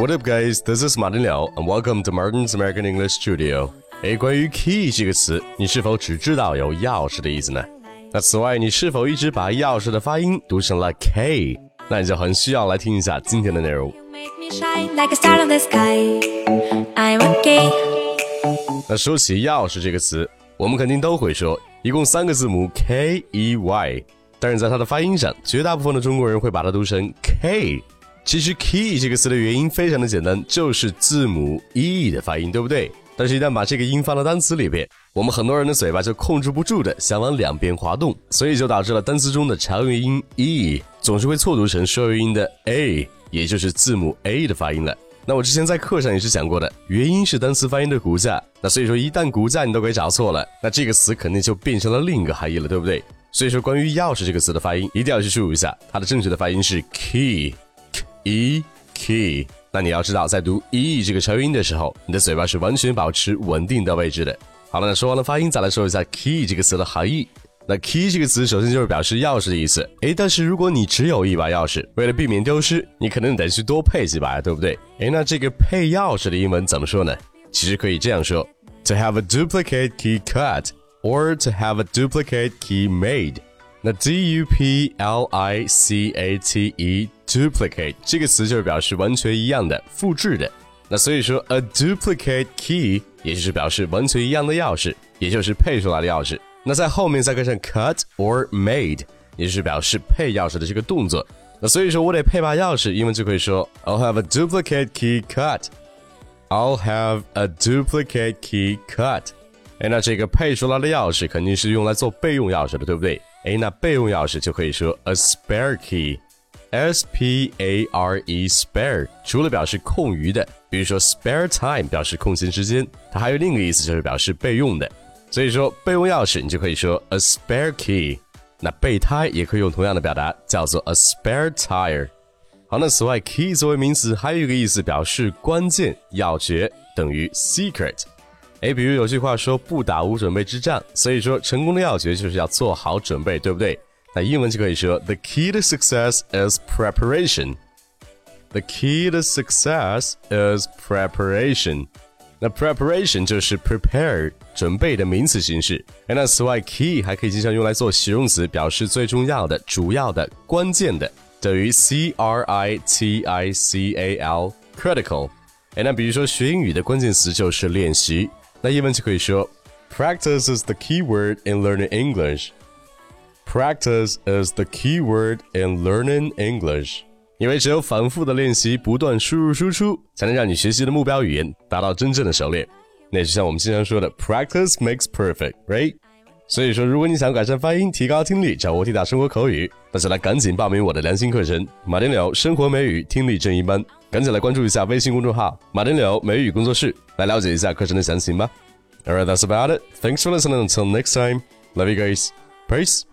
what up, guys? This is Martin Liao, and welcome to Martin's American English Studio. 哎，关于 key 这个词，你是否只知道有钥匙的意思呢？那此外，你是否一直把钥匙的发音读成了 k？那你就很需要来听一下今天的内容。那说起钥匙这个词，我们肯定都会说，一共三个字母 k e y，但是在它的发音上，绝大部分的中国人会把它读成 k。其实 key 这个词的原因非常的简单，就是字母 e 的发音，对不对？但是，一旦把这个音放到单词里边，我们很多人的嘴巴就控制不住的想往两边滑动，所以就导致了单词中的长元音 e 总是会错读成双元音的 a，也就是字母 a 的发音了。那我之前在课上也是讲过的，元音是单词发音的骨架。那所以说，一旦骨架你都给找错了，那这个词肯定就变成了另一个含义了，对不对？所以说，关于钥匙这个词的发音，一定要去输入一下，它的正确的发音是 key E key，。那你要知道，在读 e 这个长元音的时候，你的嘴巴是完全保持稳定的位置的。好了，那说完了发音，再来说一下 key 这个词的含义。那 key 这个词首先就是表示钥匙的意思。诶，但是如果你只有一把钥匙，为了避免丢失，你可能得去多配几把，对不对？诶，那这个配钥匙的英文怎么说呢？其实可以这样说：to have a duplicate key cut，or to have a duplicate key made。那 d u p l i c a t e duplicate 这个词就是表示完全一样的、复制的。那所以说 a duplicate key 也就是表示完全一样的钥匙，也就是配出来的钥匙。那在后面再跟上 cut or made，也就是表示配钥匙的这个动作。那所以说我得配把钥匙，英文就可以说 I'll have a duplicate key cut。I'll have a duplicate key cut。哎，那这个配出来的钥匙肯定是用来做备用钥匙的，对不对？哎，那备用钥匙就可以说 a spare key S P A R E spare 除了表示空余的，比如说 spare time 表示空闲时间，它还有另一个意思就是表示备用的。所以说备用钥匙你就可以说 a spare key。那备胎也可以用同样的表达，叫做 a spare tire。好，那此外 key 作为名词还有一个意思表示关键、要诀，等于 secret。哎，比如有句话说“不打无准备之仗”，所以说成功的要诀就是要做好准备，对不对？那英文就可以说 “The key to success is preparation”。The key to success is preparation。那 preparation 就是 prepare 准备的名词形式。哎，那此外，key 还可以经常用来做形容词，表示最重要的、主要的、关键的，等于 c r i t i c a l critical。哎，那比如说学英语的关键词就是练习。那英文就可以说，Practice is the key word in learning English. Practice is the key word in learning English. 因为只有反复的练习，不断输入输出，才能让你学习的目标语言达到真正的熟练。那就像我们经常说的，Practice makes perfect, right? 所以说，如果你想改善发音、提高听力、掌握地道生活口语，那就来赶紧报名我的良心课程——马丁柳生活美语听力正一班。赶紧来关注一下微信公众号“马丁柳美语工作室”，来了解一下课程的详情吧。Alright, that's about it. Thanks for listening. Until next time, love you guys. Peace.